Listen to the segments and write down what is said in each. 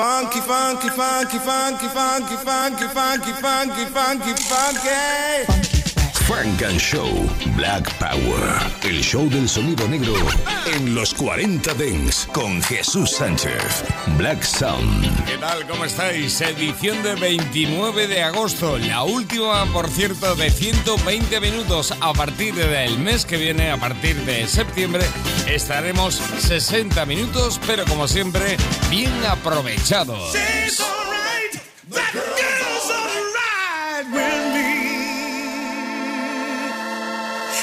Funky, funky, funky, funky, funky, funky, funky, funky, funky, funky. Funk and Show Black Power. El show del sonido negro en los 40 Dents con Jesús Sánchez. Black Sound. ¿Qué tal? ¿Cómo estáis? Edición de 29 de agosto. La última, por cierto, de 120 minutos. A partir del mes que viene, a partir de septiembre, estaremos 60 minutos, pero como siempre, bien aprovechados.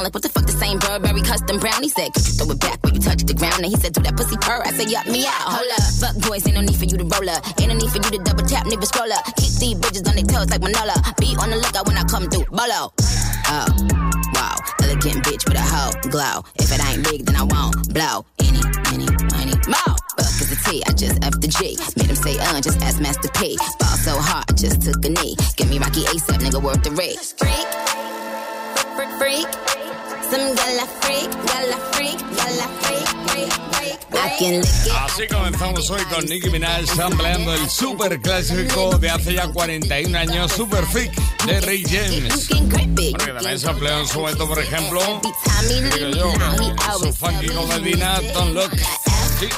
down. Like what the fuck the same Burberry custom brown? He said, could you throw it back when you touch the ground? And he said, do that pussy purr. I said, yup, me out. Hold up. Fuck boys, ain't no need for you to roll up. Ain't no need for you to double tap, nigga scroll up. Keep these bitches on their toes like Manola. Be on the lookout when I come through. Bolo. Oh, wow. Elegant bitch with a hoe glow. If it ain't big, then I won't blow. Any, any, any, more. Fuck is the T, I just F the G. Made him say, uh, just ask Master P. Ball so hard, I just took a knee. Give me Rocky ASAP, nigga, worth the rate. Freak, freak, freak. Así comenzamos hoy con Nicki Minaj sampleando el super clásico de hace ya 41 años, Super Freak, de Ray James. Porque también se empleó en su momento, por ejemplo, digo yo, su funky comedina, Don't Look. Sí.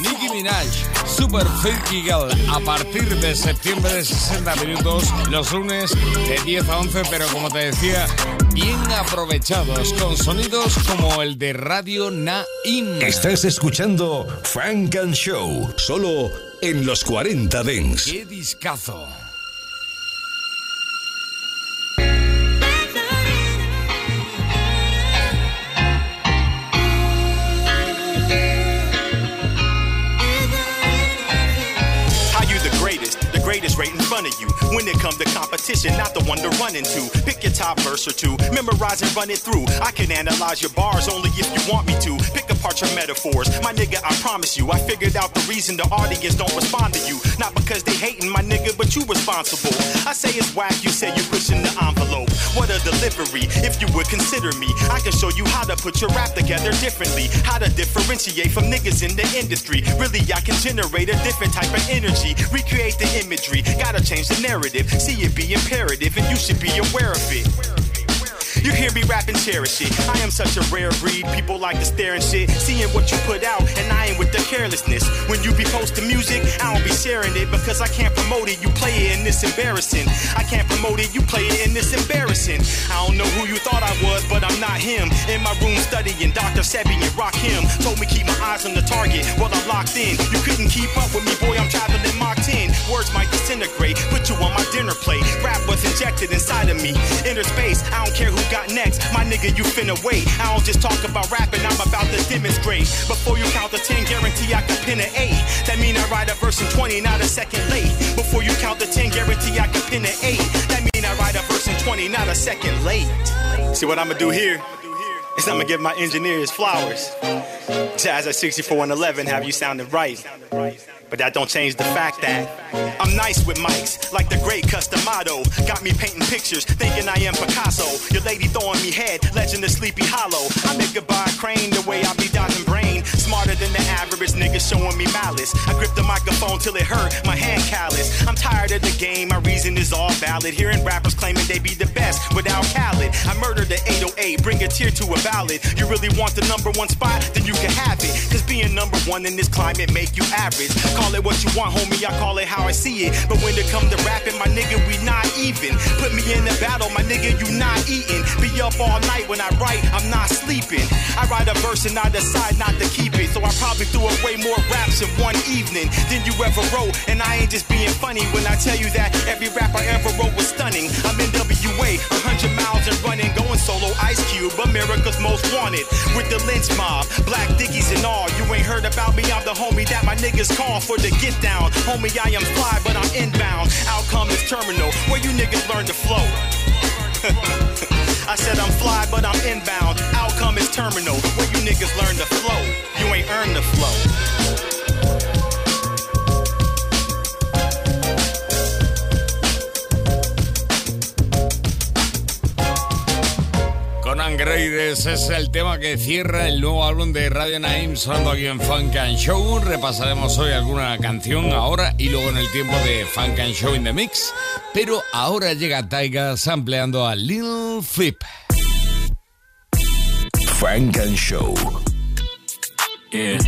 Nicki Minaj, Super Freaky Girl, a partir de septiembre de 60 minutos, los lunes de 10 a 11, pero como te decía, bien aprovechados, con sonidos como el de Radio Naim. Estás escuchando Funk and Show, solo en los 40 Dents. ¡Qué discazo! Front of you. When it comes to competition, not the one to run into. Pick your top verse or two, memorize and run it through. I can analyze your bars only if you want me to. Pick apart your metaphors. My nigga, I promise you, I figured out the reason the audience don't respond to you. Not because they hating my nigga, but you responsible. I say it's whack, you say you're pushing the envelope. What a delivery, if you would consider me. I can show you how to put your rap together differently. How to differentiate from niggas in the industry. Really, I can generate a different type of energy. Recreate the imagery. Gotta change the narrative. See it be imperative, and you should be aware of it. You hear me rapping, cherish it. I am such a rare breed. People like to stare and shit. Seeing what you put out, and I ain't with the carelessness. When you be posting music, I don't be sharing it because I can't promote it. You play it and it's embarrassing. I can't promote it, you play it and it's embarrassing. I don't know who you thought I was, but I'm not him. In my room studying Dr. Sebi and Rock him. Told me keep my eyes on the target while I'm locked in. You couldn't keep up with me, boy. I'm traveling Mach 10. Words might disintegrate, put you on my dinner plate. Rap was injected inside of me. Inner space, I don't care who got next. My nigga, you finna wait. I don't just talk about rapping, I'm about to demonstrate. Before you count the 10, guarantee I can pin an 8. That mean I write a verse in 20, not a second late. Before you count the 10, guarantee I can pin an 8. That mean I write day, not a second late. See what I'ma do here? Is I'ma give my engineers flowers. Jazz at 6411 have you sounding right. But that don't change the fact that I'm nice with mics, like the great Cus D'Amato. Got me painting pictures, thinking I am Picasso. Your lady throwing me head, legend of Sleepy Hollow. I make goodbye crane the way I be dodging brain. Smarter than the average nigga showing me malice. I grip the microphone till it hurt, my hand callous. I'm tired of the game, my reason is all valid. Hearing rappers claiming they be the best without Khaled. I murdered the 808, bring a tear to a ballad. You really want the number one spot? Then you can have it. Cause being number one in this climate make you average. Call it what you want, homie, I call it how I see it. But when it come to rapping, my nigga, we not even. Put me in the battle, my nigga, you not eating. Be up all night when I write, I'm not sleeping. I write a verse and I decide not to keep it. So I probably threw away more raps in one evening than you ever wrote. And I ain't just being funny when I tell you that every rap I ever wrote was stunning. I'm in WA, 100 miles and running, going solo Ice Cube, America's most wanted. With the lynch mob, black dickies and all. You ain't heard about me, I'm the homie that my niggas call for the get down. Homie, I am fly, but I'm inbound. Outcome is terminal, where you niggas learn to flow. I said I'm fly, but I'm inbound. Outcome is terminal, where you niggas learn to flow. You ain't earned the flow. Es el tema que cierra el nuevo álbum de Radio Naim sonando aquí en Funk and Show. Repasaremos hoy alguna canción ahora y luego en el tiempo de Funk and Show in the Mix. Pero ahora llega Taiga sampleando a Lil Flip. Funk and Show. Yeah.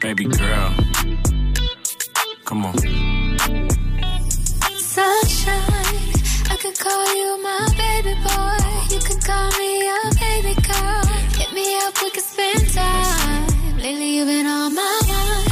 Baby girl. Come on. Could call you my baby boy. You could call me your baby girl. Hit me up, we could spend time. Lately, you've been on my mind.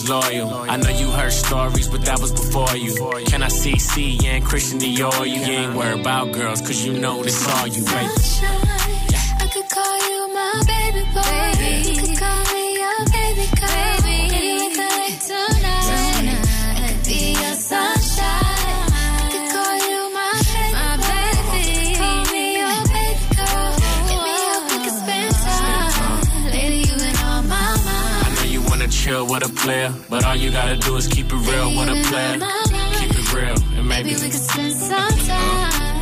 loyal. I know you heard stories, but that was before you. Can I see C and Christian Dior? You ain't worried about girls, cause you know this all you, baby. Chill with a player, but all you gotta do is keep it real with a player. Keep it real, and maybe Maybe we could spend some time.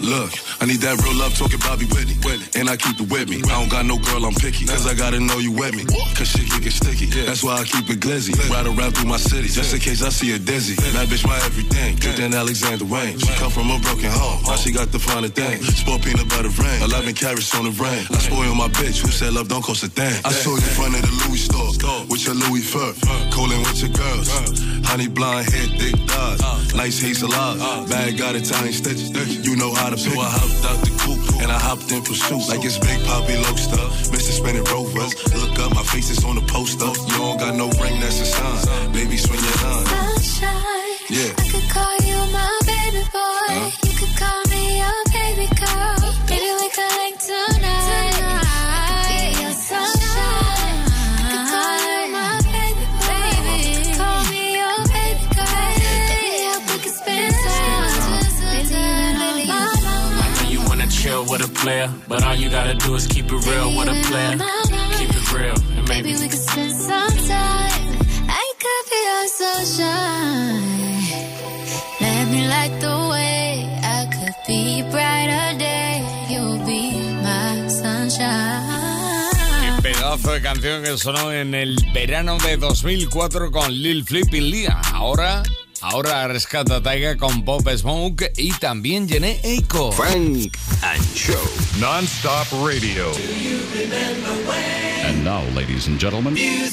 Look, Need that real love talking Bobby Whitney. And I keep it with me. I don't got no girl, I'm picky. Cause I gotta know you with me. Cause shit can get sticky. That's why I keep it glizzy. Ride around through my city. Just in case I see a dizzy. That bitch my everything. Good than Alexander Wang. She come from a broken home. Now she got the finer thing. Sport peanut butter rain. 11 carats on the rain. I spoil my bitch. Who said love don't cost a thing? I saw you in front of the Louis store. With your Louis fur. Colin with your girls. Honey blonde hair, thick thighs. Nice hazel eyes. Bag got Italian stitches. You know how to pick. So I hopped out the coupe and I hopped in pursuit. Like it's Big Poppy Lobster. Mr. Spinning Rovers. Look up, my face is on the poster. You don't got no ring, that's a sign. Baby, swing your line. Sunshine. Yeah. I could call you my baby boy. You player, but all you gotta do is keep it real with a player. Keep it real, and maybe Maybe we could spend some time. I could be your sunshine. Let me light the way. I could be brighter day. You'll be my sunshine. Pedazo de canción que sonó en el verano de 2004 con Lil Flip y Lia. Ahora, ahora rescata Taiga con Pop Smoke y también Jené Eiko. Funk and Show. Non-stop radio. And now, ladies and gentlemen, Qué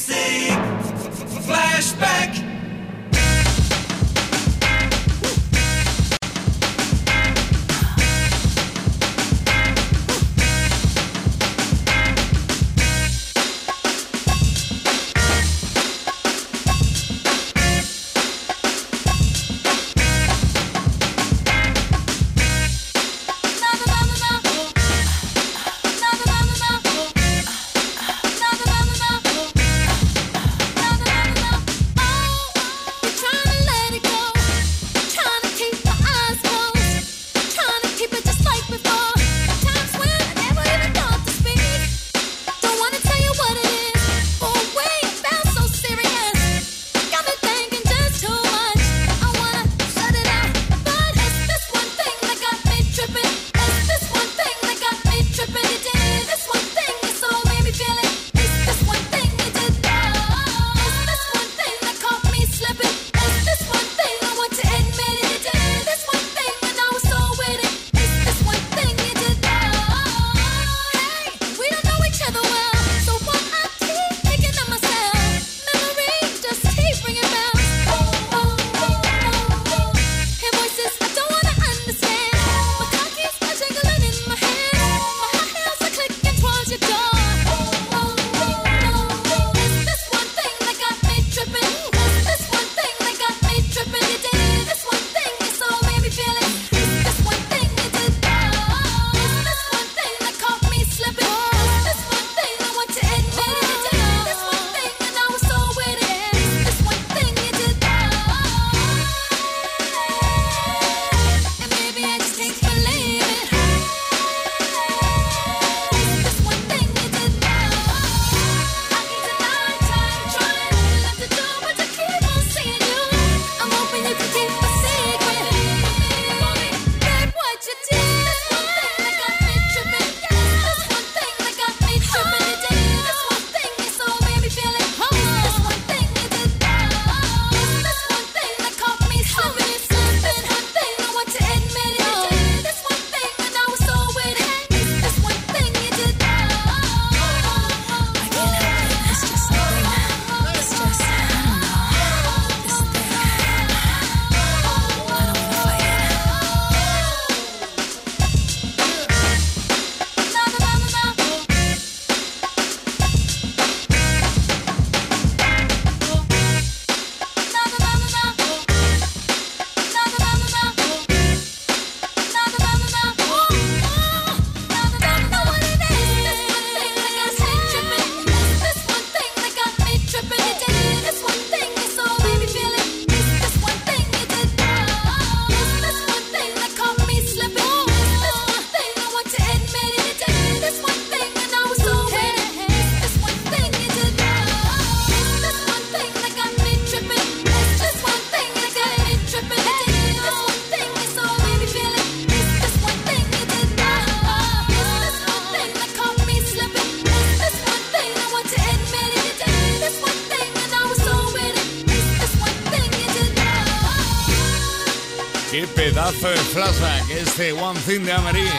pedazo de flashback este One Thing de Amelie.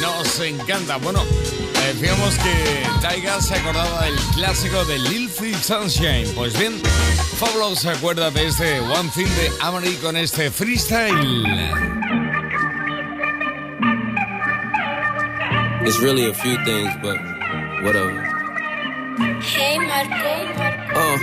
Nos encanta. Bueno, decíamos que Taiga se acordaba del clásico de Lil Phil Sunshine. Pues bien, Pablo se acuerda de este One Thing de Amelie con este freestyle. It's really a few things, but whatever. Hey Marco. Uh,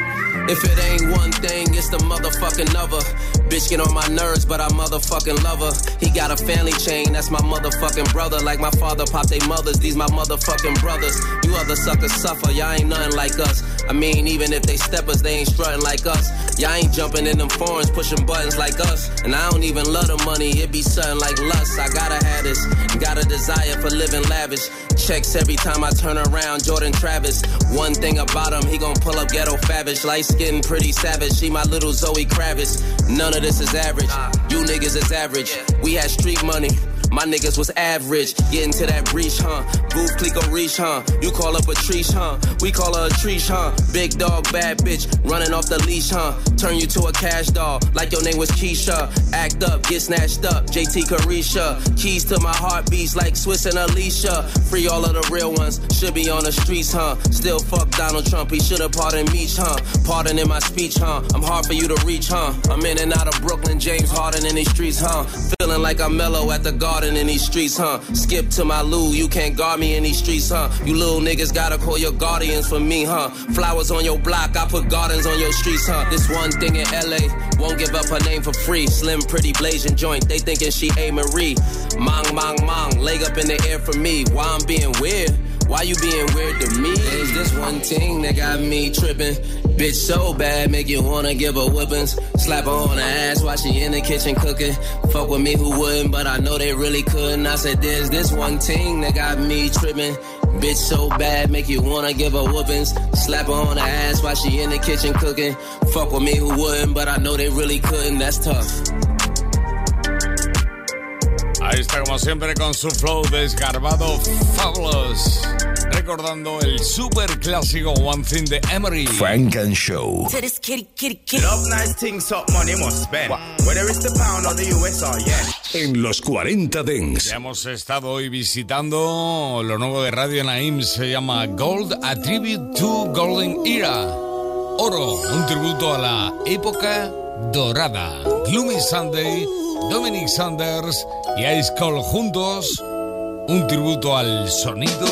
if it ain't one thing, it's the motherfucking other. Bitch get on my nerves, but I motherfucking love her. He got a family chain, that's my motherfucking brother. Like my father pop they mothers, these my motherfucking brothers. You other suckers suffer, y'all ain't nothing like us. I mean, even if they steppers, they ain't strutting like us. Y'all ain't jumping in them foreigns, pushing buttons like us. And I don't even love the money, it be something like lust. I gotta have this, got a desire for living lavish. Checks every time I turn around, Jordan Travis. One thing about him, he gon' pull up ghetto favish. Light skin, pretty savage. She my little Zoe Kravitz. None of this is average. You niggas is average. We had street money. My niggas was average, getting to that breach, huh? Booth Clico reach, huh? You call up a treesh, huh? We call her a treesh, huh? Big dog, bad bitch, running off the leash, huh? Turn you to a cash doll, like your name was Keisha. Act up, get snatched up, JT Carisha. Keys to my heartbeats like Swizz and Alicia. Free all of the real ones, should be on the streets, huh? Still fuck Donald Trump, he should've pardoned me, huh? Pardon in my speech, huh? I'm hard for you to reach, huh? I'm in and out of Brooklyn, James Harden in these streets, huh? Feeling like I'm Melo at the garden in these streets, huh? Skip to my loo, you can't guard me in these streets, huh? You little niggas gotta call your guardians for me, huh? Flowers on your block, I put gardens on your streets, huh? This one thing in LA, won't give up her name for free. Slim, pretty, blazing joint, they thinking she A. Marie. Mong, mong, mong, leg up in the air for me. Why I'm being weird? Why you being weird to me? Is this one thing that got me tripping. Bitch so bad, make you wanna give her whippings. Slap her on the ass while she in the kitchen cooking. Fuck with me who wouldn't, but I know they really couldn't. I said, there's this one thing that got me tripping. Bitch so bad, make you wanna give her whoopings. Slap her on the ass while she in the kitchen cooking. Fuck with me who wouldn't, but I know they really couldn't. That's tough. Ahí está como siempre con su flow desgarbado Fabulous. Recordando el super clásico One Thing de Emery. Frank and Show. To this kitty, kitty, kitty. Love nice things, hot money must spend. Whether it's the pound or the US or yen. En los 40 Dents. Ya hemos estado hoy visitando lo nuevo de Radio Naim, se llama Gold, a tribute to Golden Era. Oro, un tributo a la época dorada. Gloomy Sunday, Dominic Sanders y Ice Cold juntos, un tributo al sonido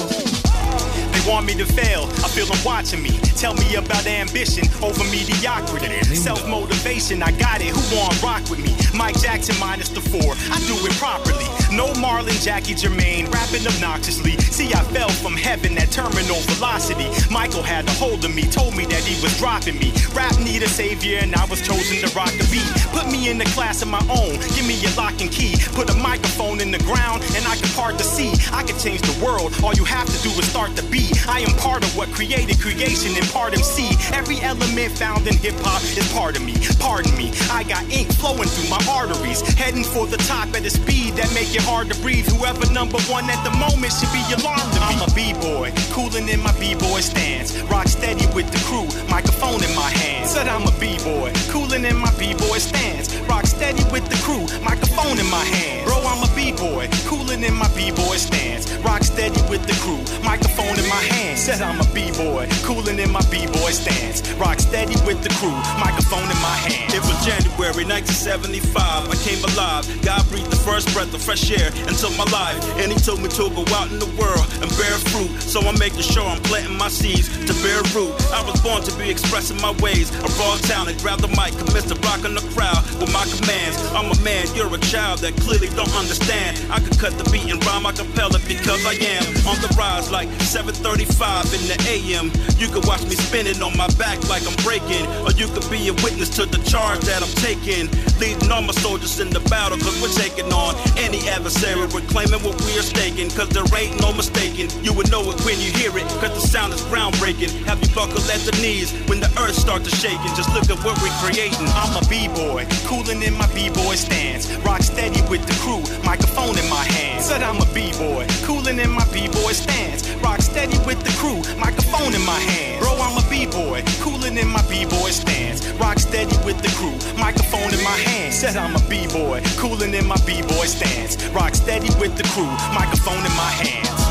They want me to fail. I feel them watching me. Tell me about ambition over mediocrity. Self motivation, I got it. Who want rock with me? Mike Jackson minus the four. I do it properly. No Marlon, Jackie Jermaine, rapping obnoxiously. See, I fell from heaven at terminal velocity. Michael had a hold of me, told me that he was dropping me. Rap need a savior, and I was chosen to rock the beat. Put me in the class of my own. Give me a lock and key. Put a microphone in the ground, and I can part the sea. I can change the world. All you have to do is start the beat. I am part of what created creation and part of MC. Every element found in hip hop is part of me. Pardon me, I got ink flowing through my arteries. Heading for the top at a speed that make it hard to breathe. Whoever number one at the moment should be alarmed. me. I'm a b-boy, cooling in my b-boy stance. Rock steady with the crew, microphone in my hand. Said I'm a b-boy, cooling in my b-boy stance. Rock steady with the crew, microphone in my hand. Bro, I'm a b-boy, cooling in my b-boy stance. Rock steady with the crew, microphone in my hand. Said I'm a b-boy, cooling in my b-boy stance. Rock steady with the crew, microphone in my hand. It was January 1975. I came alive. God breathed the first breath of fresh air into my life. And He told me to go out in the world and bear fruit. So I'm making sure I'm planting my seeds to bear root. I was born to be expressing my ways. A raw talent, grab the mic, commence to rock the crowd with my commands. I'm a man, you're a child that clearly don't understand. I could cut the beat and rhyme a cappella because I am on the rise like 735 in the AM. You could watch me spinning on my back like I'm breaking. Or you could be a witness to the charge that I'm taking. Leading all my soldiers in the battle, cause we're taking on any adversary. We're claiming what we are staking, cause there ain't no mistaking. You would know it when you hear it, cause the sound is groundbreaking. Have you buckle at the knees when the earth starts to shaking? Just look at what we're creating. I'm a b-boy, cooling in my b-boy stance. Rock steady with the crew, microphone in my hand. Said I'm a b-boy, cooling in my b-boy stance. Rock steady with the crew, microphone in my hand. Bro, I'm a b-boy, cooling in my b-boy stance. Rock steady with the crew, microphone in my hand. Said I'm a b-boy, cooling in my b-boy stance. Rock steady with the crew, microphone in my hands.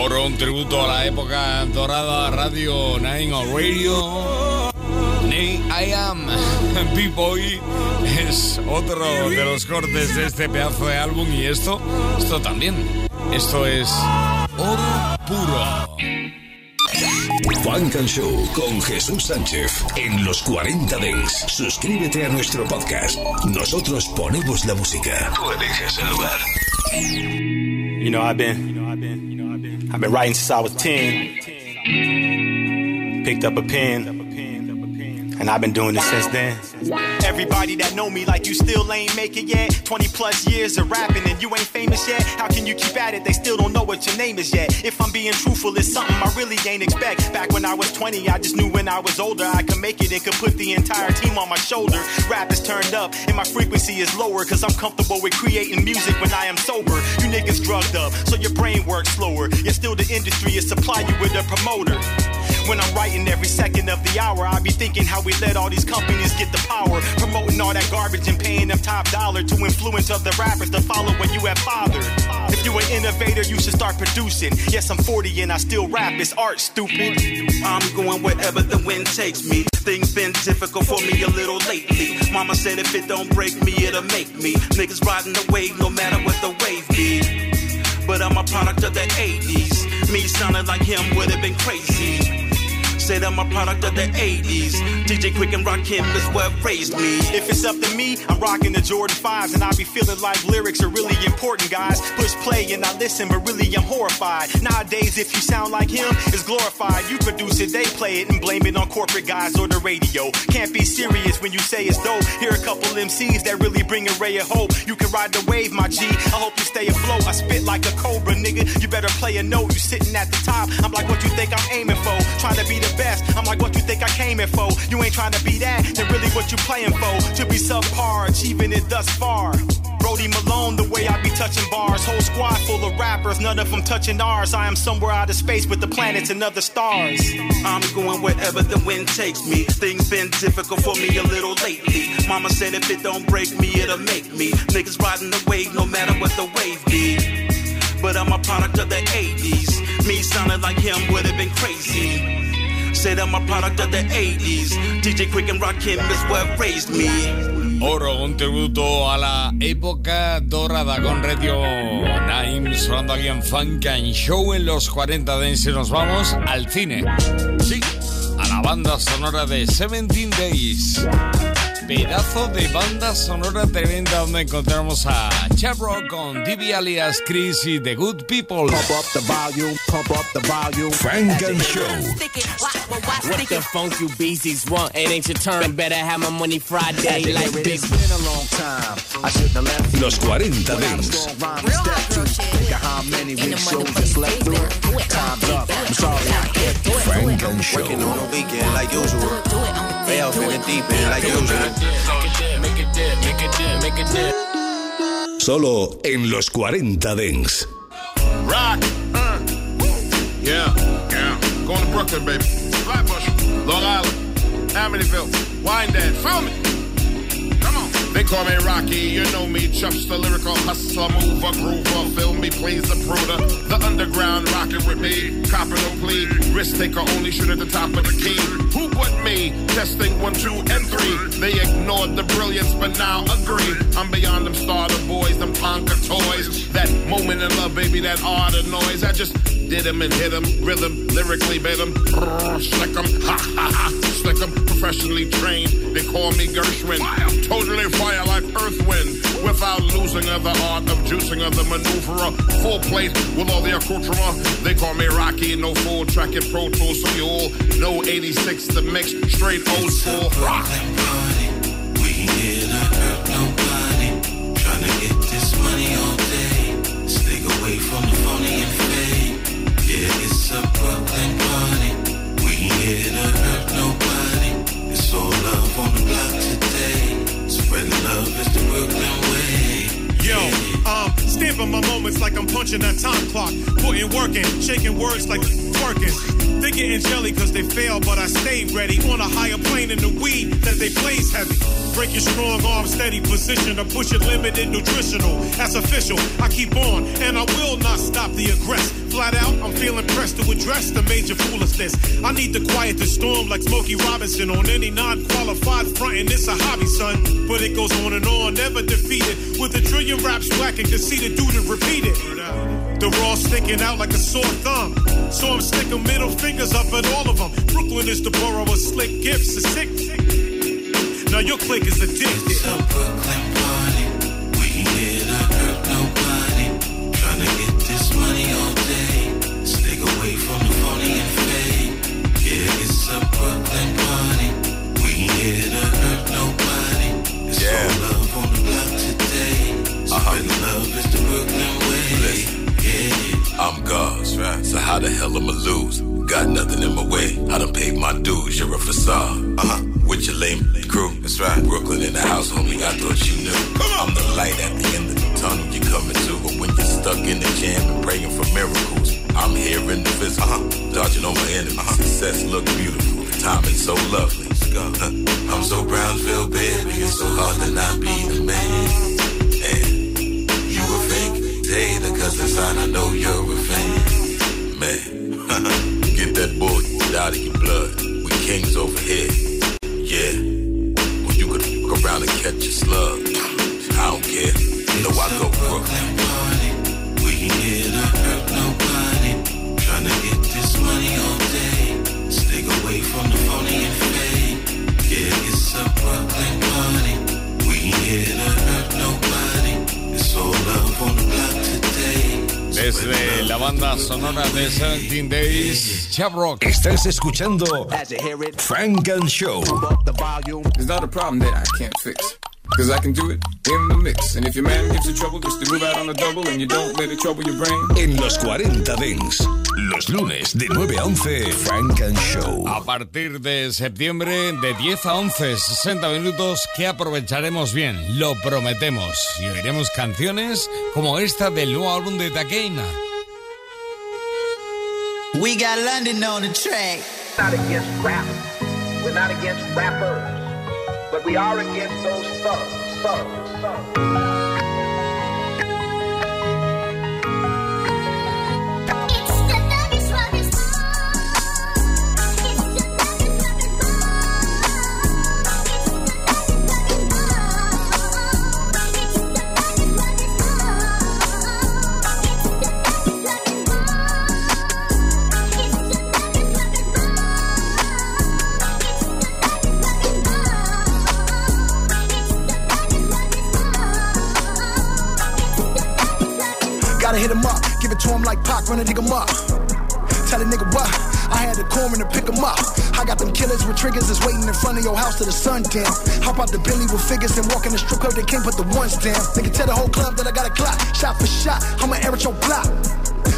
Oro, un tributo a la época dorada Radio 9 o Radio. Nay, I am B-Boy es otro de los cortes de este pedazo de álbum y esto, esto también. Esto es oro puro. Funk and Show con Jesús Sánchez en los 40 Dents. Suscríbete a nuestro podcast. Nosotros ponemos la música. Tú eliges el lugar. You know, I've been, I've been writing since I was 10. Picked up a pen. And I've been doing this since then. Everybody that know me like you still ain't make it yet. 20 plus years of rapping and you ain't famous yet. How can you keep at it? They still don't know what your name is yet. If I'm being truthful, it's something I really ain't expect. Back when I was 20, I just knew when I was older I could make it and could put the entire team on my shoulder. Rap is turned up and my frequency is lower cause I'm comfortable with creating music when I am sober. You niggas drugged up, so your brain works slower. Yet still the industry is supply you with a promoter. When I'm writing every second of the hour, I be thinking how we let all these companies get the power. Promoting all that garbage and paying them top dollar to influence other rappers to follow what you have fathered. If you an innovator, you should start producing. Yes, I'm 40 and I still rap. It's art, stupid. I'm going wherever the wind takes me. Things been difficult for me a little lately. Mama said if it don't break me, it'll make me. Niggas riding the wave no matter what the wave be. But I'm a product of the 80s. Me sounding like him would have been crazy. Said I'm a product of the 80s. DJ Quik and Rakim is what raised me. If it's up to me, I'm rocking the Jordan 5s and I be feeling like lyrics are really important, guys. Push play and I listen, but really I'm horrified. Nowadays, if you sound like him, it's glorified. You produce it, they play it and blame it on corporate guys or the radio. Can't be serious when you say it's dope. Here a couple MCs that really bring a ray of hope. You can ride the wave, my G. I hope you stay afloat. I spit like a cobra, nigga. You better play a note. You sitting at the top. I'm like, what you think I'm aiming for? Trying to be the best. I'm like, what you think I came in for? You ain't trying to be that, then really what you playing for? To be subpar, achieving it thus far. Brody Malone, the way I be touching bars. Whole squad full of rappers, none of them touching ours. I am somewhere out of space with the planets and other stars. I'm going wherever the wind takes me. Things been difficult for me a little lately. Mama said if it don't break me, it'll make me. Niggas riding the wave no matter what the wave be. But I'm a product of the 80s. Me sounding like him would have been crazy. Said I'm a product of the 80s. DJ Quick and Rakim is what raised me. Oro, un tributo a la época dorada con Radio Nine, sonando aquí en Funk and Show en los 40 Dance y nos vamos al cine. Sí, a la banda sonora de 17 Days. Pedazo de banda sonora tremenda donde encontramos a Chapro con DB alias Chris y The Good People. Pump up the volume, pump up the volume. Frank and Show. What the funk you beasties want? It ain't your turn. Better have my money Friday like big. It's been a long time. I shouldn't have left you. Los 40 Without a Dents. strong rhyme to step to. Think of how many weak shows I slept through. Time's up. I'm sorry I kept you. Frank and Show. Working on the weekend like usual. Way off in the deep end like usual. Make it dip, make it dip, make it dip. Solo en los 40 Dance. Rock. Uh. Yeah, yeah. Going to Brooklyn, baby. Flatbush, Long Island, Amityville, Wyandanch. Feel me? Come on. They call me Rocky, you know me. Chuff's the lyrical hustler, mover, groover. Feel me, plays the pruder. The underground rockin' with me. Copper no plea. Risk taker only shoot at the top of the key. Who but me? Testing one, two, and three. They ignored the brilliance, but now agree. I'm beyond them starter boys, them Tonka toys. That moment in love, baby, that art of noise. I just did did 'em and hit hit 'em, rhythm, lyrically bit 'em, brrr, slick 'em, ha ha ha, 'em, professionally trained. They call me Gershwin, totally fire like earth wind, without losing of the art of juicing of the maneuverer. Full plate with all the accoutrement. They call me Rocky, no full track in Pro Tools, so you all know 86 the mix, straight old school rock. Stamping my moments like I'm punching a time clock. Putting work in, shaking words like twerking. They getting jelly cause they fail, but I stay ready. On a higher plane in the weed that they blaze heavy. Break your strong arm, steady position, to push it limited nutritional. That's official. I keep on, and I will not stop the aggress. Flat out, I'm feeling pressed to address the major foolishness. I need to quiet the storm like Smokey Robinson on any non-qualified front, and it's a hobby, son. But it goes on and on, never defeated. With a trillion raps whack and conceited, do to repeat it. The raw sticking out like a sore thumb. So I'm sticking middle fingers up at all of them. Brooklyn is the borough of slick gifts. A sick. Now your clique is addicted. It's a Brooklyn party. We ain't here to hurt nobody. Tryna get this money all day. Stick away from the phony and fake. Yeah, it's a Brooklyn party. We ain't here to hurt nobody. It's Yeah. How the hell I'ma lose? Got nothing in my way. I done paid my dues. You're a facade. Uh huh. With your lame crew. That's right. Brooklyn in the house, homie. I thought you knew. I'm the light at the end of the tunnel. You're coming to, but when you're stuck in the jam and praying for miracles, I'm here in the physical. Uh-huh. Dodging all my enemies. Uh-huh. Success look beautiful. The timing so lovely. Huh. I'm so Brownsville, baby. It's so hard to not be the man. And you a fake hater, cause inside I know you're a fan. Man, get that bull out of your blood. We kings over here. Yeah. When you could go around and catch a slug. I don't care. You know I go Brooklyn. Party. We ain't here to hurt nobody. Tryna get this money all day. Stick away from the phony and fake. Yeah, it's a Brooklyn party. We ain't here to Desde la banda sonora de 17 Days, Chap Rock. Estás escuchando Frank and Show. It's not a problem that I can't fix. Cause I can do it in the mix. And if your man gives you trouble, just to move out on the double and you don't let it trouble your brain. En los 40 Dents. Los lunes de 9 a 11, Frank and Show. A partir de septiembre, de 10 a 11, 60 minutos que aprovecharemos bien, lo prometemos. Y oiremos canciones como esta del nuevo álbum de Takeina. We got London on the track. not against rap. We're not against rappers. But we are against those thugs. Thugs. Thugs. Run a nigga up. Tell a nigga what? I had the corner to pick him up. I got them killers with triggers that's waiting in front of your house till the sun down. Hop out the Billy with figures and walk in the strip club, they can't put the ones down. Nigga tell the whole club that I got a clock. Shot for shot, I'ma air at your block.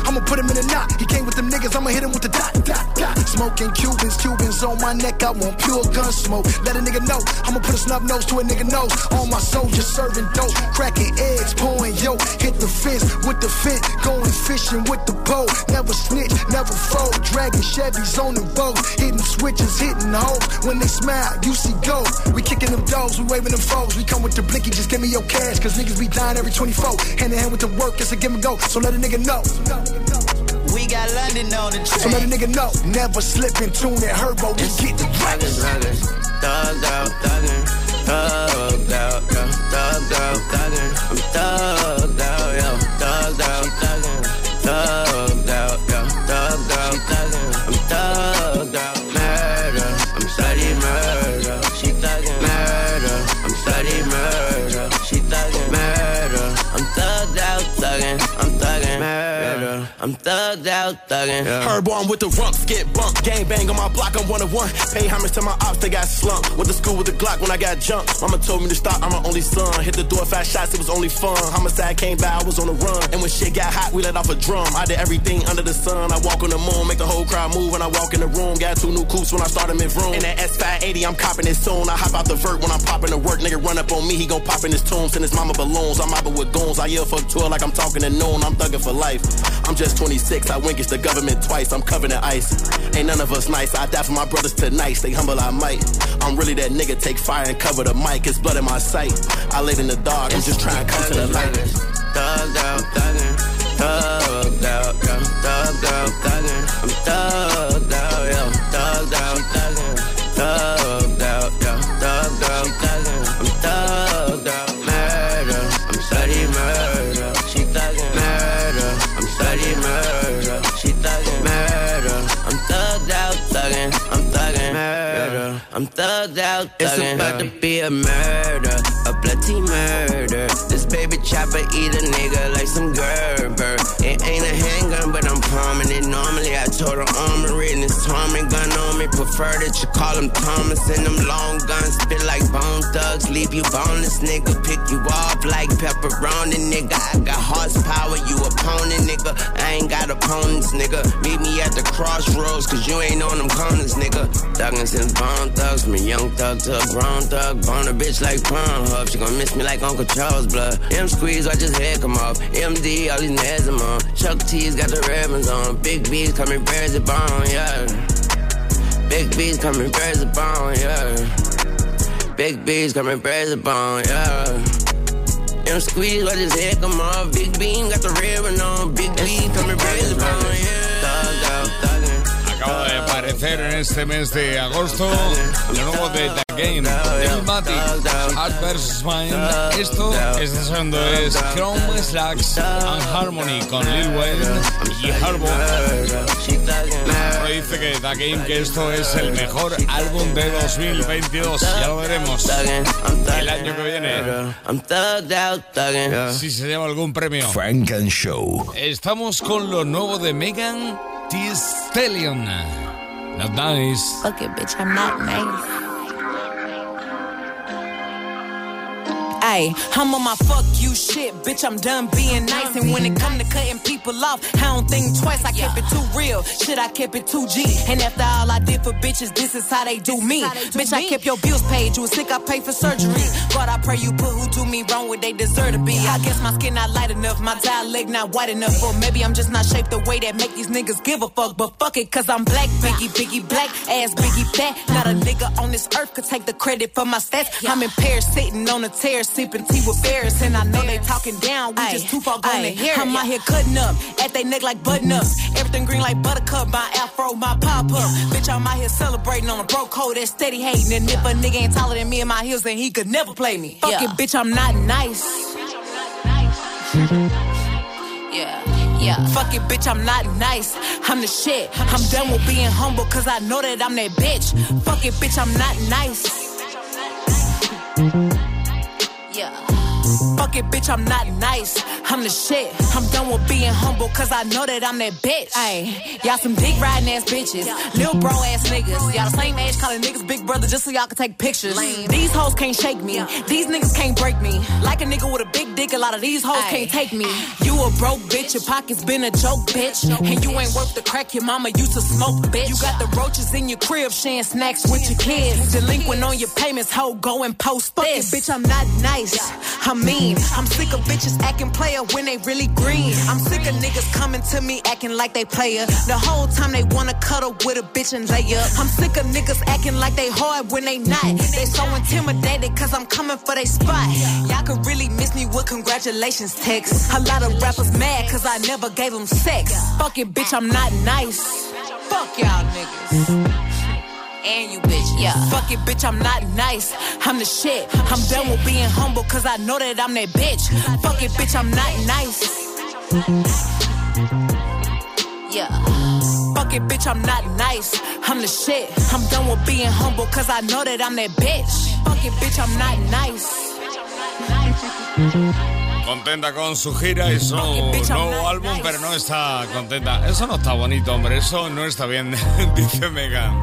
I'ma put him in a knot. He came with them niggas, I'ma hit him with the dot, dot, dot. Smoking Cubans, Cubans on my neck, I want pure gun smoke. Let a nigga know, I'ma put a snub nose to a nigga nose. All my soldiers serving dope, cracking eggs, pouring yo. Hit the fence with the fit, going fishing with the boat. Never snitch, never fold. Dragging Chevys on the boats, hitting switches, hitting hoes. When they smile, you see gold. We kicking them doors, we waving them foes. We come with the blicky, just give me your cash, cause niggas be dying every 24. Hand in hand with the work, it's a give and go. So let a nigga know. We got London on the So let a nigga know, never slip in tune that herbo, we get the Thuggin', thuggin', thugged out, thuggin', thugged out, yo, thugged out, thuggin', I'm thugged out, yo, thugged out, thuggin', thugged out, thuggin'. Herb on with the rumps, get bumped. Gang bang on my block, I'm one of one. Pay homage to my ops, they got slumped. Went to school with the Glock when I got jumped. Mama told me to stop, I'm my only son. Hit the door, fast shots, it was only fun. Homicide came by, I was on the run. And when shit got hot, we let off a drum. I did everything under the sun. I walk on the moon, make the whole crowd move when I walk in the room. Got two new coops when I started mid room. And that S580, I'm copping it soon. I hop out the vert when I'm popping the work. Nigga run up on me, he gon' pop in his tomb. Send his mama balloons. I'm mobbing with goons. I yell fuck tour like I'm talking to noon. I'm thugging for life. I'm just 26, I wink the government twice. I'm covered in ice. Ain't none of us nice. I die for my brothers tonight. Stay humble, I might. I'm really that nigga. Take fire and cover the mic. It's blood in my sight. I live in the dark. I'm just trying to come to the light. Thugged out, thuggin'. Thugged out, yeah. Thugged out, thuggin'. I'm thugged out, yeah. Thugged out. Thugged I'm thugged out, thuggin'. It's about to be a murder. A bloody murder. This baby chopper eat a nigga like some Gerber. It ain't a handgun, but I'm palming it. Normally, I told her armor it and it's Tommy gun Prefer that you call him Thomas and them long guns. Spit like bone thugs, leave you boneless, nigga. Pick you off like pepperoni, nigga. I got horsepower, you opponent, nigga. I ain't got opponents, nigga. Meet me at the crossroads, cause you ain't on them corners, nigga. Thuggin' since bone thugs, from young thug to a grown thug. Bone a bitch like Pornhub. She gon' miss me like Uncle Charles blood. M squeeze, I just head come off. MD, all these nads I'm on. Chuck T's got the ribbons on. Big B's coming bears of bone, yeah. Big B's coming of bone, yeah. Big B's coming of bone, yeah. M squeeze, I just head come off. Big Beam got the ribbon on. Big B coming of bone, yeah. Acaba de aparecer en este mes de agosto lo nuevo de The Game, Art vs. Mind. Esto está sonando es Chrome Slacks and Harmony con Lil Wayne y Harbo. Pero dice que The Game que esto es el mejor álbum de 2022. Ya lo veremos el año que viene. I'm thugged out, thuggin'. Si se lleva algún premio. Frank and Show. Estamos con lo nuevo de Megan Thee Stallion. Not nice. Fuck it, bitch, I'm not nice. Ayy, I'm on my fuck you shit, bitch. I'm done being nice. And when it come to cutting people off, I don't think twice. I kept it too real. Shit, I kept it too G. And after all I did for bitches, this is how they do me. Bitch, I kept your bills paid. You was sick, I paid for surgery. God, I pray you put who do me wrong where they deserve to be. I guess my skin not light enough, my dialect not white enough. Or maybe I'm just not shaped the way that make these niggas give a fuck. But fuck it, cause I'm black, biggie, biggie, black, ass biggie, fat. Not a nigga on this earth could take the credit for my stats. I'm in Paris sitting on a tear, sipping tea with Ferris. And I know they talking down, we just too far gone to hear it. I'm out here cutting up, at they neck like button ups. Everything green like buttercup, my afro, my pop up. Bitch, I'm out here celebrating on a broke hoe that's steady hating. And if a nigga ain't taller than me in my heels, then he could never play me. Fuck Yeah. it, bitch, I'm not nice. Yeah, yeah. Fuck it, bitch, I'm not nice. I'm the shit. I'm done with being humble, cause I know that I'm that bitch. Fuck it, bitch, I'm not nice. Fuck it, bitch, I'm not nice. I'm the shit. I'm done with being humble, cause I know that I'm that bitch. Ayy, y'all some dick riding ass bitches. Lil bro ass niggas. Y'all the same age calling niggas big brother just so y'all can take pictures. Lame. These hoes can't shake me. These niggas can't break me. Like a nigga with a big dick, a lot of these hoes can't take me. You a broke bitch, your pockets been a joke, bitch. And you ain't worth the crack your mama used to smoke, bitch. You got the roaches in your crib, sharing snacks with your kids. Delinquent on your payments, hoe, go and post Fuck this. It, bitch, I'm not nice. I'm mean. I'm sick of bitches acting player when they really green. I'm sick of niggas coming to me acting like they player. The whole time they wanna cuddle with a bitch and lay up. I'm sick of niggas acting like they hard when they not. They so intimidated cause I'm coming for they spot. Y'all could really miss me with congratulations texts. A lot of rappers mad cause I never gave them sex. Fuck it, bitch, I'm not nice. Fuck y'all niggas. And you bitch, yeah. Fuck it, bitch, I'm not nice. I'm the shit. I'm done with being humble, cause I know that I'm that bitch. Fuck it, bitch, I'm not nice. Yeah. Fuck it, bitch, I'm not nice. I'm the shit. I'm done with being humble, cause I know that I'm that bitch. Fuck it, bitch, I'm not nice. Contenta con su gira y su nuevo álbum, pero no está contenta. Eso no está bonito, hombre. Eso no está bien, dice Megan.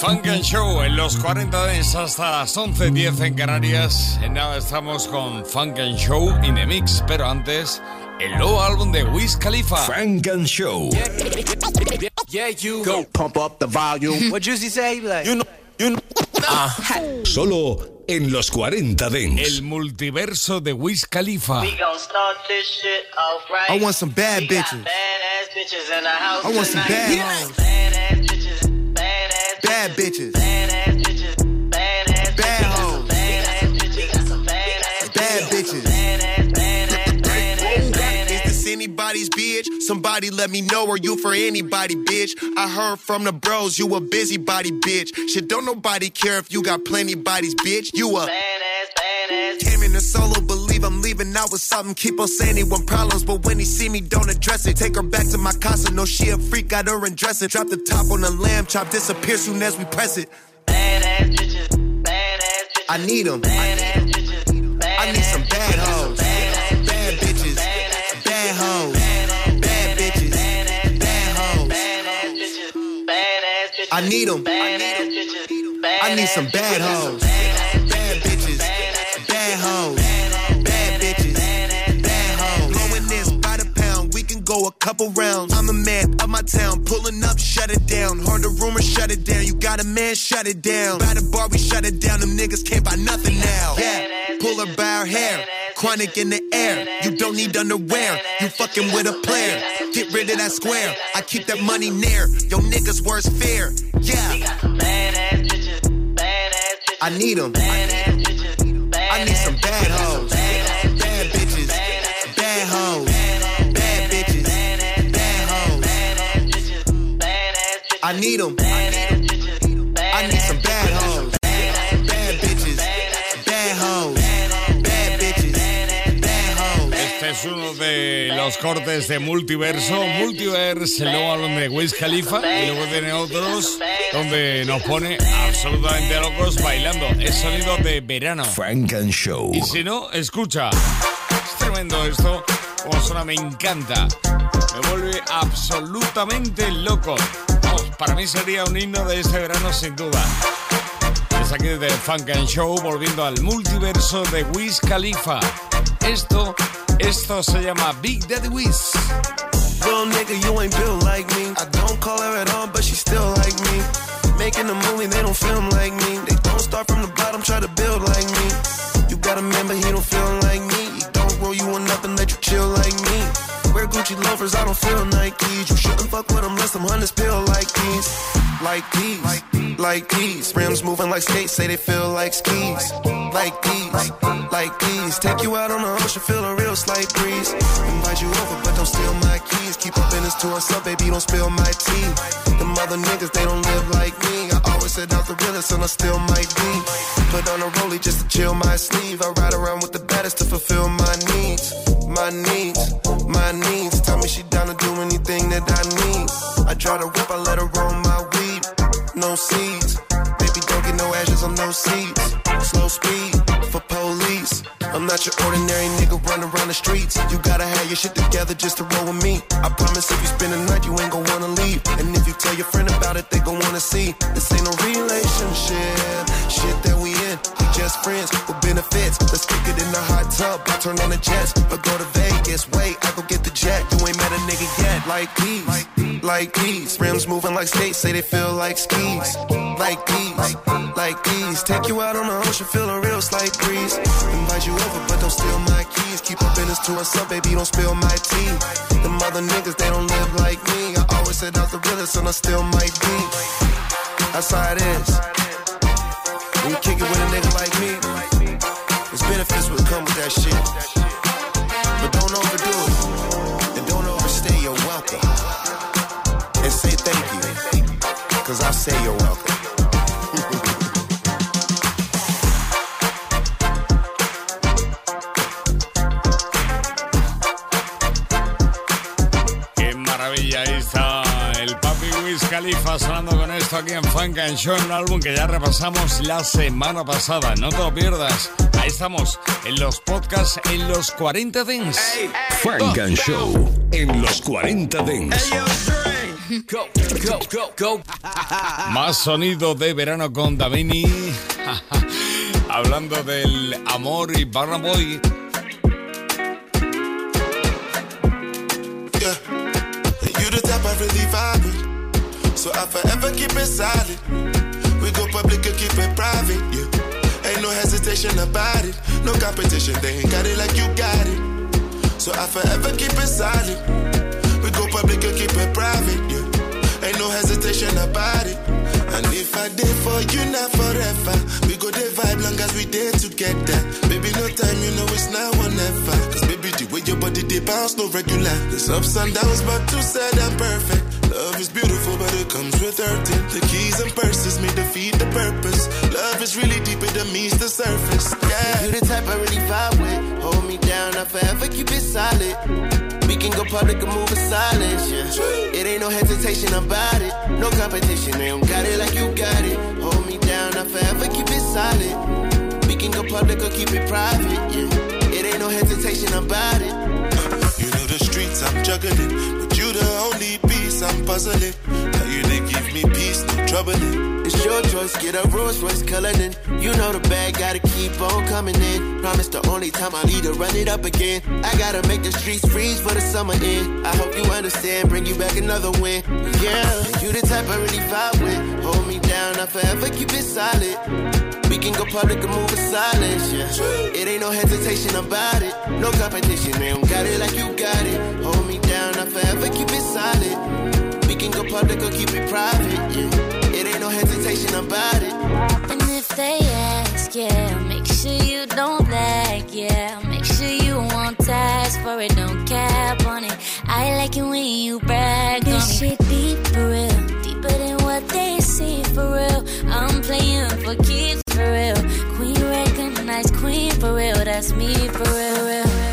Funk and Show en los 40 Dents hasta las 11.10 en Canarias. En nada estamos con Funk and Show in the Mix, pero antes, el nuevo álbum de Wiz Khalifa. Funk and Show. Yeah, you go pump up the volume. what Juicy say? Like, you know, you know. Solo en los 40 Dents. El multiverso de Wiz Khalifa. We gon' start this shit off right. I want some bad bitches. badass bitches in the house. I want some tonight. bad hoes. Bitches, Bad bitches. Bad hoes. badass bitches, badass Bad bitches. Is this anybody's bitch? Somebody let me know, are you for anybody, bitch? I heard from the bros, you a busybody, bitch. Shit, don't nobody care if you got plenty bodies, bitch. You a Came in a solo, believe I'm leaving out with something. Keep on saying he want problems, but when he see me, don't address it. Take her back to my casa, no she a freak, got her and dress it. Drop the top on the lamb chop, disappear soon as we press it. I need them. I need some bad hoes. Bad bitches. Bad hoes. Bad bitches. Bad hoes. I need them. I need some bad hoes. Couple rounds. I'm a man of my town. Pulling up, shut it down. Heard the rumor, shut it down. You got a man, shut it down. By the bar, we shut it down. Them niggas can't buy nothing now. Yeah. Pull her by her hair. Chronic in the air. You don't need underwear. You fucking with a player. Get rid of that square. I keep that money near. Yo niggas worst fear. Yeah. I need them. I need some bad hoes. I need them. I need some bad hoes. Bad bitches. Bad hoes. Bad bitches. Bad hoes. Este es uno de los cortes de multiverso. Multiverse, luego hablan de Wiz Khalifa y luego tiene otros donde nos pone absolutamente locos bailando. Es sonido de verano. Frank and Show. Y si no, escucha. Es tremendo esto. Como suena, me encanta. Me vuelve absolutamente loco. Para mí sería un himno de este verano sin duda. Es aquí de Funk and Show, volviendo al multiverso de Wiz Khalifa. Esto, esto se llama Big Daddy Wiz. Little nigga, you ain't built like me. I don't call her at home, but she still like me. Making a movie, they don't film like me. They don't start from the bottom, try to build like me. You got a man, but he don't feel like me. He don't roll you on nothing, let you chill like me. Wear Gucci loafers, I don't feel Nikes. You shouldn't fuck with them unless hunters feel like these. Like these, like these. Rims moving like skates, say they feel like skis. Like these, like these. Take you out on the ocean, feel a real slight breeze. Invite you over, but don't steal my keys. Keep up business to yourself, baby, don't spill my tea. Them other niggas, they don't live like me. I said out the realest, and I still might be. Put on a rollie just to chill my sleeve. I ride around with the baddest to fulfill my needs. My needs, my needs. Tell me she down to do anything that I need. I draw the whip, I let her roll my weed. No seeds, baby, don't get no ashes on no seeds. Slow speed for police. I'm not your ordinary nigga running around the streets. You gotta have your shit together just to roll with me. I promise if you spend the night, you ain't gon' wanna leave. And if you tell your friend about it, they gon' wanna see. This ain't no relationship, shit that we in. We just friends with benefits. Let's kick it in the hot tub. I turn on the jets, or go to Vegas. Wait, I go get the jet. You ain't met a nigga yet. Like these, like these. Rims moving like skates, say they feel like skis. Like these, like these. Take you out on the ocean, feel a real slight breeze. Invite you over, but don't steal my keys. Keep up business to us baby, don't spill my tea. Them other niggas, they don't live like me. I always said out the realest, and I still might be. That's how it is. When you kick it with a nigga like me, there's benefits will come with that shit. But don't overdo it. And don't overstay your welcome. And say thank you. Cause I say you're Wiz Khalifa sonando con esto aquí en Funk and Show, un álbum que ya repasamos la semana pasada. No te lo pierdas. Ahí estamos, en los podcasts, en los 40 Dents. Funk and Show en los 40 Dents. Go, go, go, go. Más sonido de verano con Davini. Hablando del amor y Barra Boy. Yeah. You the type I really vibe. So I forever keep it solid. We go public or keep it private. Yeah. Ain't no hesitation about it. No competition. They ain't got it like you got it. So I forever keep it solid. We go public you keep it private, yeah. Ain't no hesitation about it. And if I did for you, not forever. We go there vibe long as we dare together. Baby, no time, you know it's now or never. Cause baby, the way your body they bounce, no regular. There's ups and downs, but too sad and perfect. Love is beautiful, but it comes with hurting. The keys and purses may defeat the purpose. Love is really deeper than meets the surface. Yeah. You're the type I really vibe with. Hold me down, I'll forever keep it solid. We can go public and move in silence, yeah. It ain't no hesitation about it. No competition, they don't got it like you got it. Hold me down, I forever keep it solid. We can go public or keep it private, yeah. It ain't no hesitation about it. You know the streets I'm juggling, but you the only piece I'm puzzling. How you they give me peace, troubling. It's your choice, get a Rolls Royce Cullinan. You know the bag, gotta keep on coming in. Promise the only time I need to run it up again. I gotta make the streets freeze for the summer in. I hope you understand, bring you back another win. Yeah, you the type I really vibe with. Hold me down, I forever keep it solid. We can go public and move in silence, yeah. It ain't no hesitation about it. No competition, don't got it like you got it. Hold me down, I forever keep it solid. We can go public or keep it private, yeah. It ain't no hesitation about it. And if they ask, yeah, make sure you don't lag, yeah. Make sure you won't task for it, don't cap on it. I like it when you brag on This me. shit deep for real. Deeper than what they see for real. I'm playing for keeps for real. Queen recognized queen for real. That's me for real, real.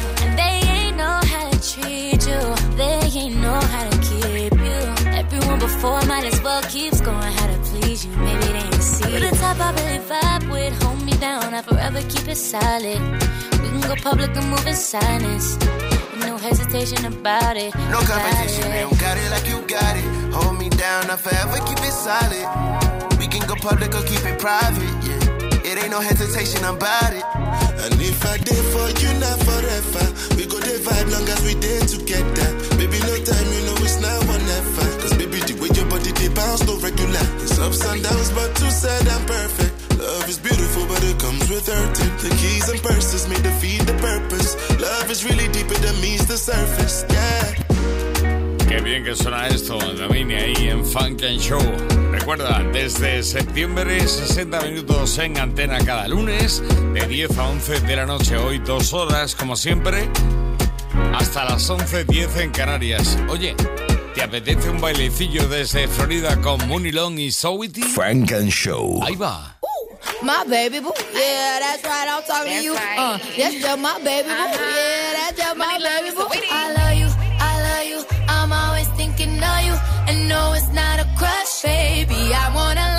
Before might as well keep scoring how to please you. Maybe they ain't see you. the type I really vibe with. Hold me down. I forever keep it solid. We can go public and move in silence. No hesitation about it. No about competition, it. they don't got it like you got it. Hold me down, I forever keep it solid. We can go public or keep it private, yeah. It ain't no hesitation about it. And if I did for you, not forever. We go there vibe long as we dare together. Baby, no time, you know it's now or never. Way your body bounce, no regular. Downs, but too sad perfect. Love is beautiful, but it comes with. The keys and purses may defeat the purpose. Love is really deeper than meets the surface. Yeah. Qué bien que suena esto, ahí en Funk and Show. Recuerda, desde septiembre, 60 minutos en antena cada lunes, de 10 a 11 de la noche. Hoy dos horas, como siempre, hasta las 11.10 en Canarias. Oye, ¿te apetece un bailecillo desde Florida con Mooney Long y Sowity? Frank and Show. Ahí va. My baby boo, yeah, that's right. I'm talking to you. Uh, that's just my baby boo, yeah, that's just my baby boo. I love you, I love you. I'm always thinking of you, and no, it's not a crush, baby. I wanna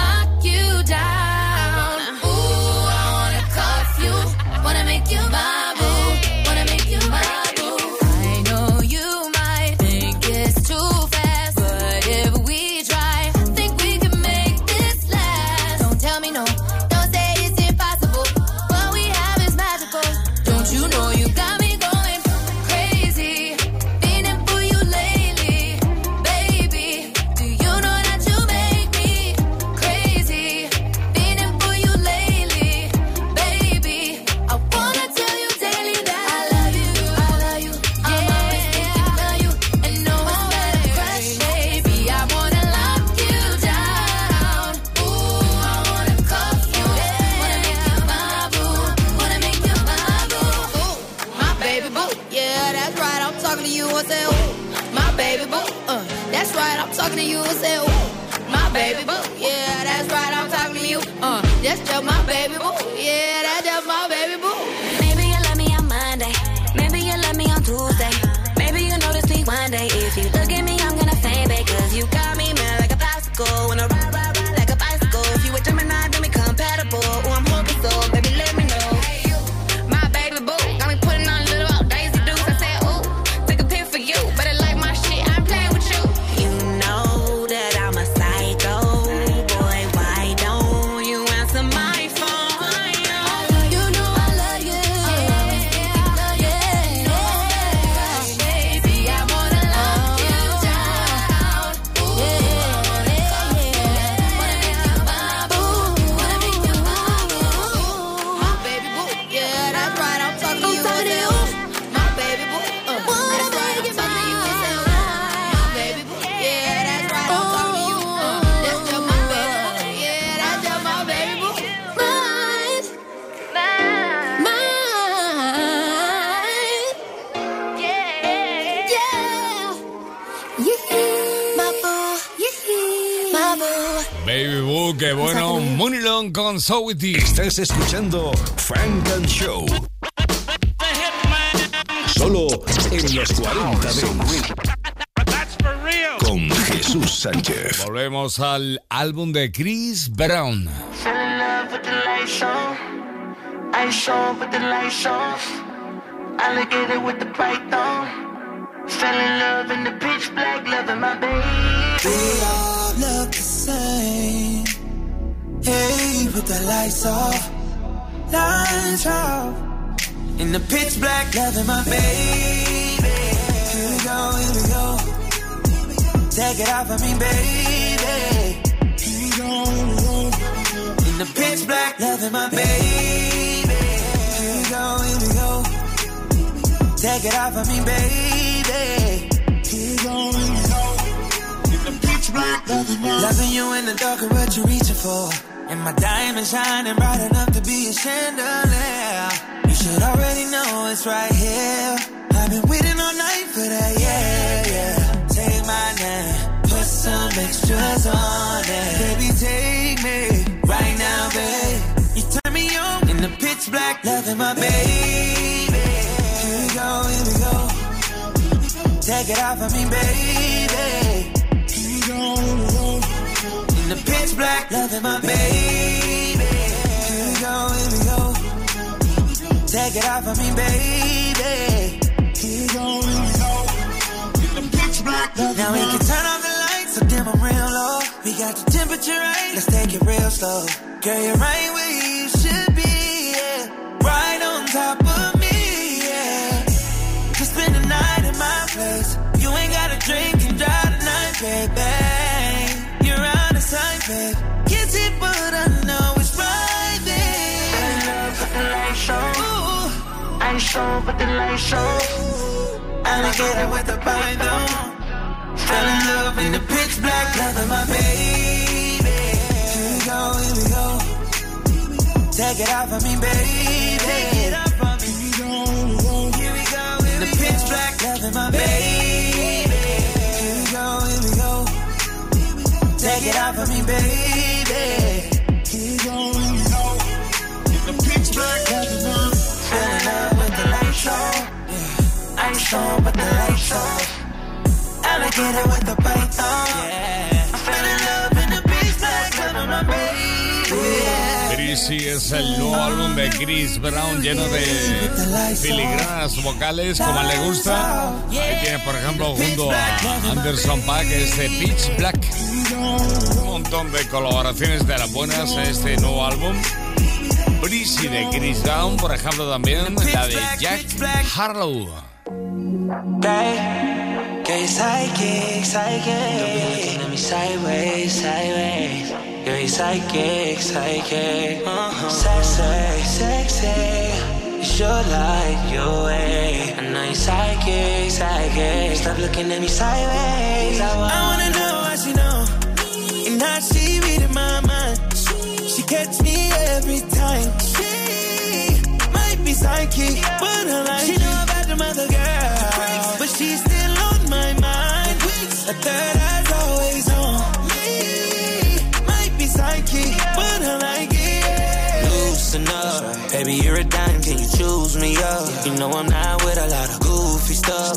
con So With Estás escuchando Frank and Show. Solo en los 40 Dance. Con Jesús Sánchez. Volvemos al álbum de Chris Brown. Fell in love with the lights on. Ice on with the lights off. Alligator with the python. Fell in love in the pitch black, loving my baby. We all look the same. Hey, with the lights off. Lights off. In the pitch black, loving my baby. Here we go, here we go. Take it off of me, baby. Here we go, here we go. In the pitch black, loving my baby. Here we go, here we go. Take it off of me, baby. Here we go, here we go. In the pitch black, loving my Loving you in the dark what you reaching for. And my diamond shining bright enough to be a chandelier. You should already know it's right here. I've been waiting all night for that, yeah, yeah. Take my name, put some extras on it. Baby, take me right now, babe. You turn me on in the pitch black, loving my baby. Here we go, here we go. Take it off of me, baby. Pitch black, loving my baby. Here we go, here we go. Take it off of me, baby. Here we go, here we go. In the pitch black, now we can turn off the lights so dim I'm real low. We got the temperature right, let's take it real slow. Girl, you're right where you should be, yeah. Right on top of me, yeah. To spend the night in my place. You ain't gotta drink and drive tonight, baby. You're out of sight, babe. Kiss it, but I know it's right there. Fell love with the lights on. Ice on with the lights on. Alligator with the python. Fell in love In the pitch black, loving my baby. Here we go, here we go. Take it off of me, baby. Take it off of me. Here we go, here we go. Here we go, In the pitch black, loving my baby. Take it out of me, baby. We go, here we. In the pitch black, Fell in love with the lights on. Ice on with the lights off. Alligator with the python. I Chrissy es el nuevo álbum de Chris Brown lleno de filigranas vocales como le gusta. Ahí tiene, por ejemplo, junto a Anderson Paak este Pitch Black. Un montón de colaboraciones de las buenas en este nuevo álbum. Breezy de Chris Brown, por ejemplo, también la de Jack Harlow. Que psychic, psychic. Don't be looking at me sideways, sideways. You're psychic, psychic. Uh-huh. Sexy, sexy. You sure like your way. I know you're psychic, psychic. Stop looking at me sideways. I wanna know how she know. And how she reading my mind. She catch me every time. She might be psychic, but I like She know about the mother girl. Can you choose me up? You know I'm not with a lot of goofy stuff.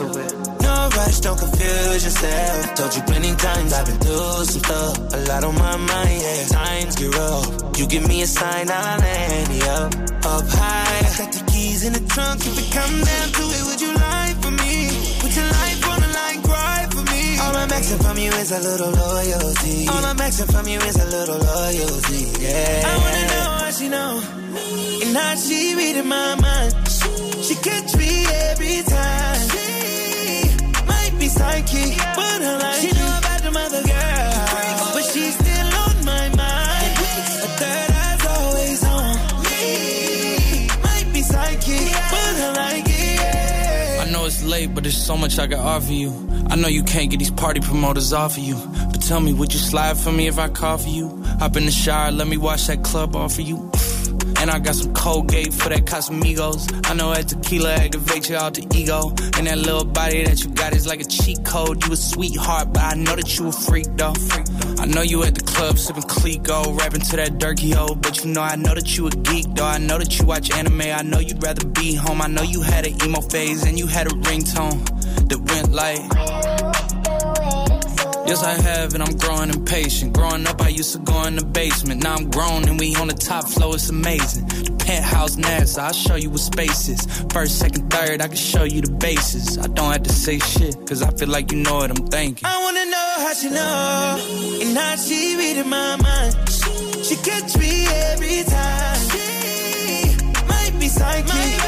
No rush, don't confuse yourself. Told you plenty times I've been through some stuff. A lot on my mind, yeah. Times get rough. You give me a sign, I'll land you up, up high. I got the keys in the trunk. If it come down to it, would you lie for me? Put your life on the line, cry for me. All I'm asking from you is a little loyalty. All I'm asking from you is a little loyalty, yeah. I wanna know how she know. And how she reading my mind. She catch me every time. She might be psychic, but I like She know about the mother girl. But she's still on my mind. A third eye's always on me. Might be psychic, but I like it. I know it's late, but there's so much I can offer you. I know you can't get these party promoters off of you. But tell me, would you slide for me if I call for you? Hop in the shower, let me wash that club off for you. And I got some Colgate for that Casamigos. I know that tequila activates your alter ego. And that little body that you got is like a cheat code. You a sweetheart, but I know that you a freak though. I know you at the club sipping Clicquot, rapping to that dirty. But you know, I know that you a geek, though. I know that you watch anime. I know you'd rather be home. I know you had an emo phase and you had a ringtone that went like. Yes, I have, and I'm growing impatient. Growing up, I used to go in the basement. Now I'm grown, and we on the top floor. It's amazing. The penthouse NASA, I'll show you what space is. First, second, third, I can show you the bases. I don't have to say shit, cause I feel like you know what I'm thinking. I wanna know how she know and how she reading my mind. She catch me every time. She might be psychic, but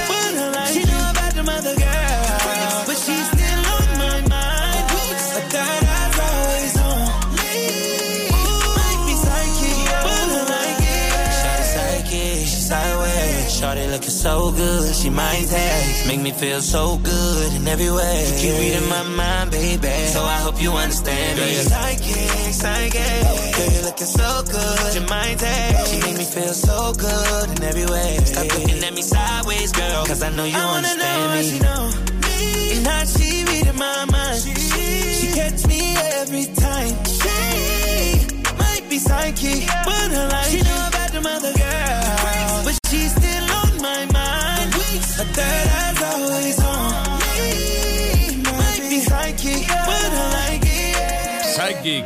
so good, she might taste. Make me feel so good in every way. You keep reading my mind, baby. So I hope you understand Girl, me. you're psychic, psychic. Girl, you're looking so good, you might take. She make me feel so good in every way. Stop looking at me sideways, girl. Cause I know you I wanna know understand how me. she know me and how she reading my mind. She, she catch me every time. She might be psychic, but her like she know Psychic,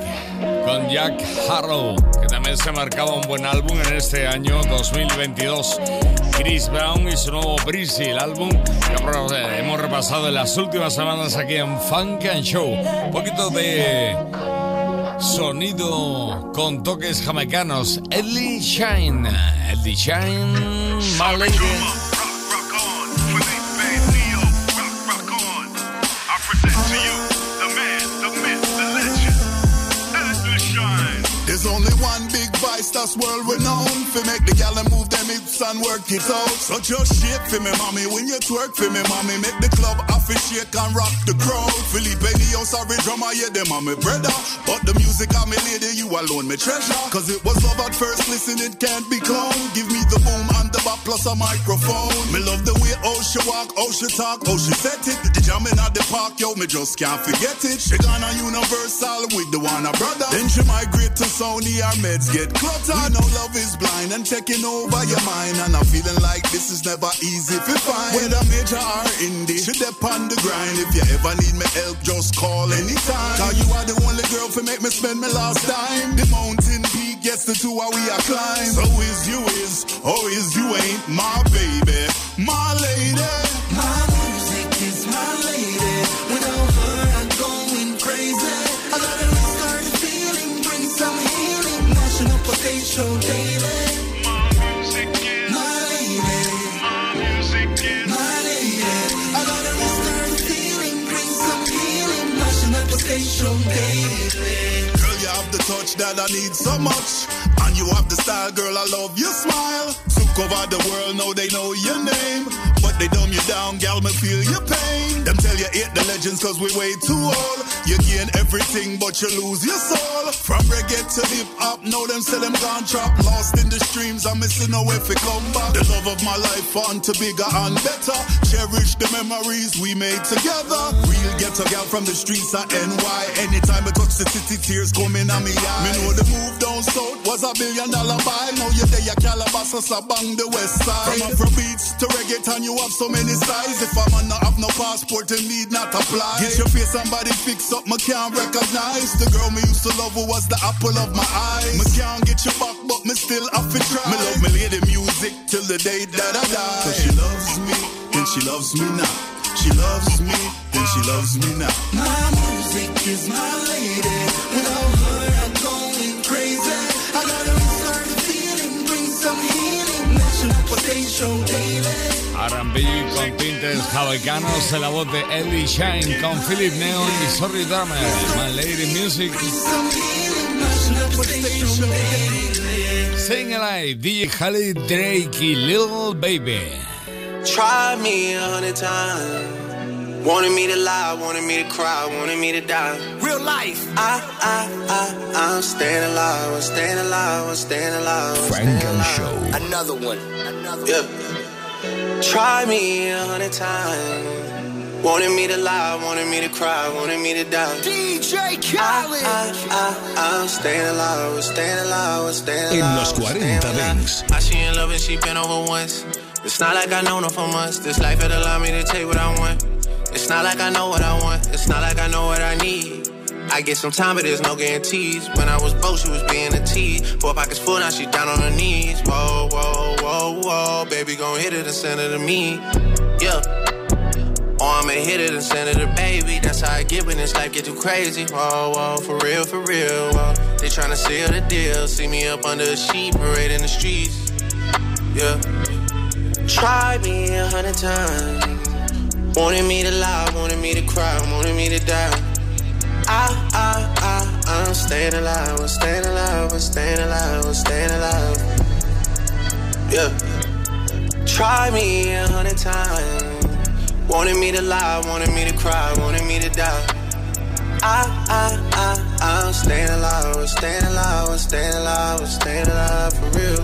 con Jack Harrow, que también se marcaba un buen álbum en este año 2022. Chris Brown y su nuevo Breezy, el álbum que hemos repasado en las últimas semanas aquí en Funk and Show. Un poquito de sonido con toques jamaicanos. Eddie Shine, Eddie Shine, My There's only one that's world renowned. For make the gal and move them hips and work it out. So just shake for me, mommy. When you twerk for me, mommy. Make the club off shake and rock the crowd. Felipe Neo, sorry drummer, yeah, them are my brother. But the music of me lady, you alone, me treasure. Cause it was love at first, listen, it can't be cloned. Give me the boom and the bop plus a microphone. Me love the way how she walk, how she talk, how she set it. The jamming at the park, yo, me just can't forget it. She gonna universal with the one a brother. Then she migrate to Sony, her meds get cluttered. We know love is blind and taking over your mind. And I'm feeling like this is never easy to find. Whether major or indie, she dep on the grind. If you ever need me help, just call anytime. Cause you are the only girl for make me spend my last time. The mountain peak gets the two how we are climb. So is you is, oh is you ain't my baby, my lady. My music is my lady. Without her, Girl, you have the touch that I need so much. And you have the style, girl, I love your smile. Over the world, now they know your name. But they dumb you down, gal, me feel your pain. Them tell you hate the legends cause we way too old. You gain everything, but you lose your soul. From reggae to hip hop, now them say them gone trap. Lost in the streams, I'm missing no if it come back. The love of my life on to bigger and better. Cherish the memories we made together. Real ghetto gal from the streets of NY. Anytime I touch the city, tears coming on me eye. Me know the move down south was a billion dollar buy. Now you're there, Calabasas, bang the west side. From Afro beats to reggaeton, you have so many styles. If man not have no passport, you need not apply. Get your face, somebody fix up, me can't recognize. The girl me used to love who was the apple of my eye. Me can't get you back, but me still have to try. Me love me lady music till the day that I die. Cause she loves me, and she loves me now. She loves me, then she loves me now. My music is my lady. Without R&B con tintes jamaicanos en la voz de Ellie Shine con Philip Neon y Sorry Drummer, My Lady Music. Sing Alive, DJ Khaled, Drake y Lil Baby. Try me a hundred times. Wanted me to lie, wanted me to cry, wanted me to die. Real life. I, I, I, I'm staying alive, I'm staying alive, I'm staying alive. I'm Frank staying and alive. Show. Another one. Another yeah. Try me a hundred times. Wanted me to lie, wanted me to cry, wanted me to die. DJ Khaled. I, I, I, I'm staying alive, we're staying alive, we're staying En alive. los we're 40 alive. I she in love and she been over once. It's not like I know her for months. This life it allow me to take what I want. It's not like I know what I want. It's not like I know what I need. I get some time, but there's no guarantees. When I was broke, she was being a tease. Four pockets full, now she down on her knees. Whoa, whoa, whoa, whoa. Baby, gon' hit it and send it to me. Yeah. Or I'ma hit it and send it to baby. That's how I get when this life get too crazy. Whoa, whoa, for real, for real. Whoa. They tryna seal the deal. See me up under a sheet, parade in the streets. Yeah. Try me a hundred times. Wanted me to lie, wanted me to cry, wanted me to die. I, I, I, I'm staying alive, I'm staying alive, I'm staying alive, I'm staying alive. Yeah. Try me a hundred times. Wanted me to lie, wanted me to cry, wanted me to die. I, I, I, I'm staying alive, I'm staying alive, I'm staying alive, I'm staying alive for real.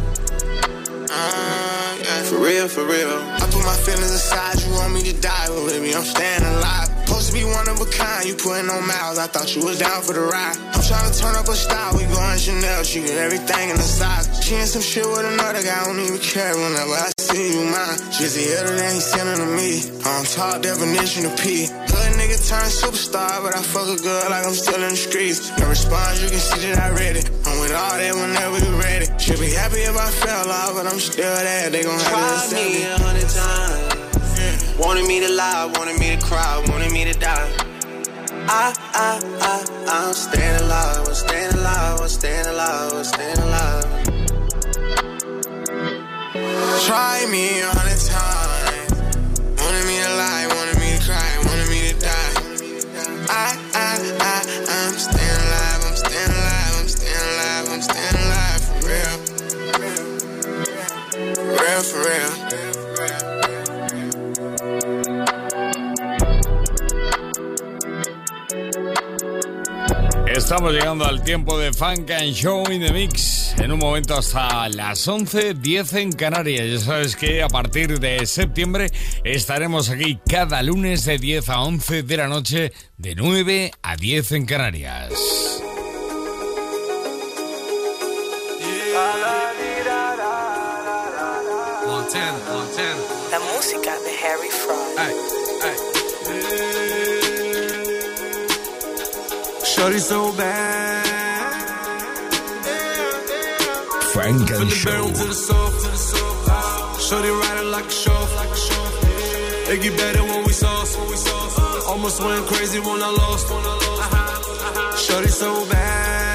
Uh, yeah. For real, for real. My feelings aside, you want me to die, but baby, I'm staying alive. Supposed to be one of a kind, you putting on miles, I thought you was down for the ride. I'm trying to turn up a style, we going Chanel, she get everything in the size. She in some shit with another guy, I don't even care whenever I see you mine. She's the other than he's sending to me. I'm top definition of P. Hood nigga turned superstar, but I fuck a girl like I'm still in the streets. No response, you can see that I read it. I'm with all that whenever you ready. Should be happy if I fell off, but I'm still there. They gon' have to me a hundred times. Wanted me to lie, wanted me to cry, wanted me to die. I, I, I, I'm staying alive, I'm staying alive, I'm staying alive, I'm staying alive. Try me a hundred times. Wanted me to lie, wanted me to cry, wanted me to die. I, I, I, I'm staying alive, I'm staying alive, I'm staying alive, I'm staying alive for real. Real for real. Estamos llegando al tiempo de Funk and Show in the Mix. En un momento hasta las 11, 10 en Canarias. Ya sabes que a partir de septiembre estaremos aquí cada lunes de 10 a 11 de la noche, de 9 a 10 en Canarias. La música de Harry Fraud. Ay, ay. Shorty so bad. Funk and the Show. bedroom to the sofa, to the sofa. Shorty riding like a chauffeur, like a chauffeur. It get better when we sauce, when we sauce. Almost went crazy when I lost, when I lost. Shorty so bad.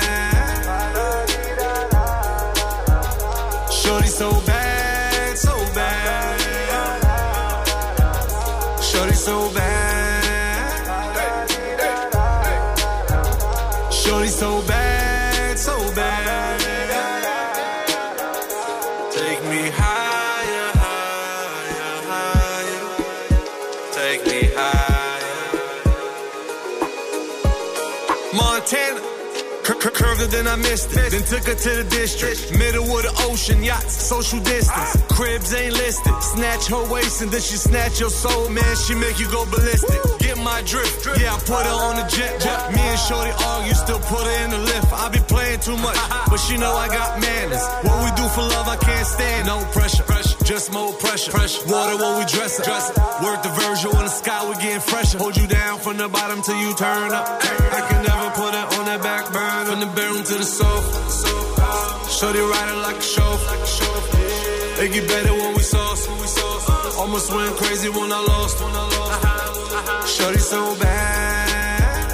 Then I missed it. Then took her to the district. Middle of the ocean, yachts, social distance. Cribs ain't listed. Snatch her waist and then she snatch your soul, man. She make you go ballistic. Get my drift. Yeah, I put her on the jet. jet. Me and Shorty argue, you still put her in the lift. I be playing too much, but she know I got manners. What we do for love, I can't stand. No pressure, just more pressure. Water when we dress up. Dress. Work the Virgil in the sky, we getting fresher. Hold you down from the bottom till you turn up. I can never From the bedroom to the sofa. Shorty riding like a chauffeur. It get better when we sauce. Almost went crazy when I lost. Shorty so bad.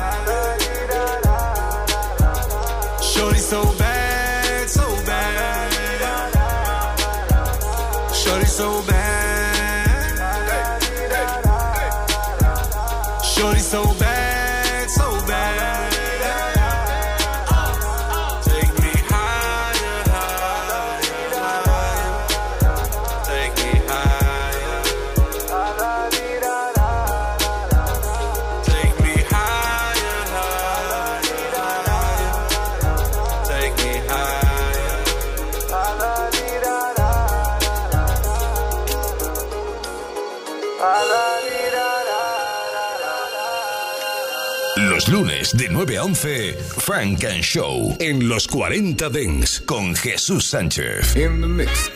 Shorty so bad, de 9 a 11, Funk and Show en los 40 Dance con Jesús Sánchez. In the mix.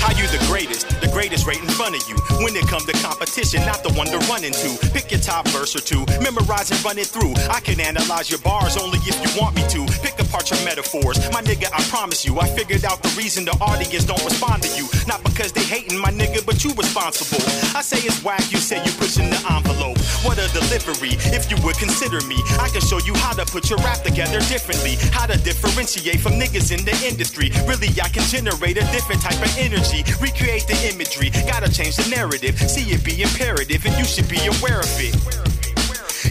How you the greatest? The greatest right in front of you. When it come to competition, not the one to run into. Pick your top verse or two, memorize and run it through. I can analyze your bars only if you want me to. Pick apart your metaphors. My nigga, I promise you, I figured out the reason the audience don't respond to you. Not because they hating my nigga, but you responsible. I say it's whack, you say you pushing the envelope. What a delivery, if you would consider me. I can show you how to put your rap together differently. How to differentiate from niggas in the industry. Really, I can generate a different type of energy. Recreate the imagery, gotta change the narrative. See it be imperative, and you should be aware of it.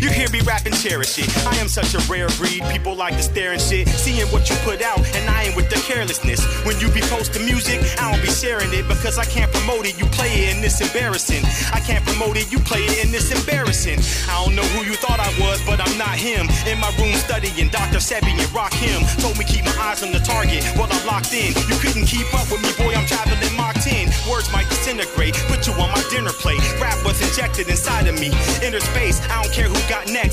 You hear me rapping, cherish it. I am such a rare breed. People like to stare and shit. Seeing what you put out, and I ain't with the carelessness. When you be posting music, I don't be sharing it because I can't promote it. You play it and it's embarrassing. I can't promote it, you play it and it's embarrassing. I don't know who you thought I was, but I'm not him. In my room studying Dr. Sebi and Rakim. Told me keep my eyes on the target while I'm locked in. You couldn't keep up with me, boy. I'm traveling Mach 10. Words might disintegrate. Put you on my dinner plate. Rap was injected inside of me. Inner space, I don't care who got next.